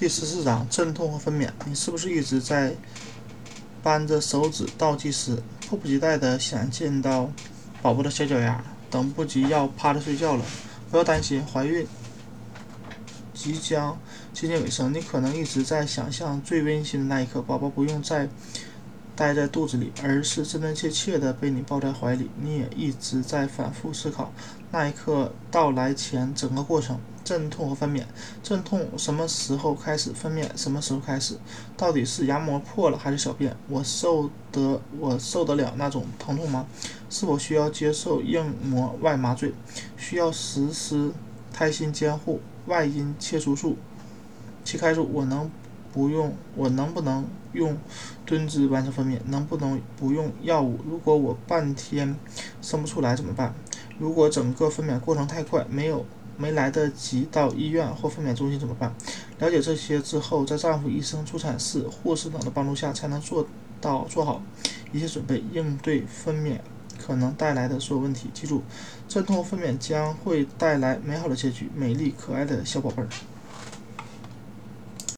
第十四章阵痛和分娩。你是不是一直在扳着手指倒计时，迫不及待地想见到宝宝的小脚丫，等不及要趴着睡觉了？不要担心，怀孕即将接近尾声，你可能一直在想象最温馨的那一刻，宝宝不用再待在肚子里，而是真真切切地被你抱在怀里。你也一直在反复思考那一刻到来前整个过程。阵痛和分娩，阵痛什么时候开始？分娩什么时候开始？到底是牙膜破了还是小便？我受得我受得了那种疼痛吗？是否需要接受硬膜外麻醉？需要实施胎心监护、外阴切除术、切开术？我能不用？我能不能用蹲姿完成分娩？能不能不用药物？如果我半天生不出来怎么办？如果整个分娩过程太快，没有？没来得及到医院或分娩中心怎么办？了解这些之后，在丈夫、医生、助产士、护士等的帮助下，才能做到做好一切准备，应对分娩可能带来的所有问题。记住，阵痛分娩将会带来美好的结局，美丽可爱的小宝贝儿。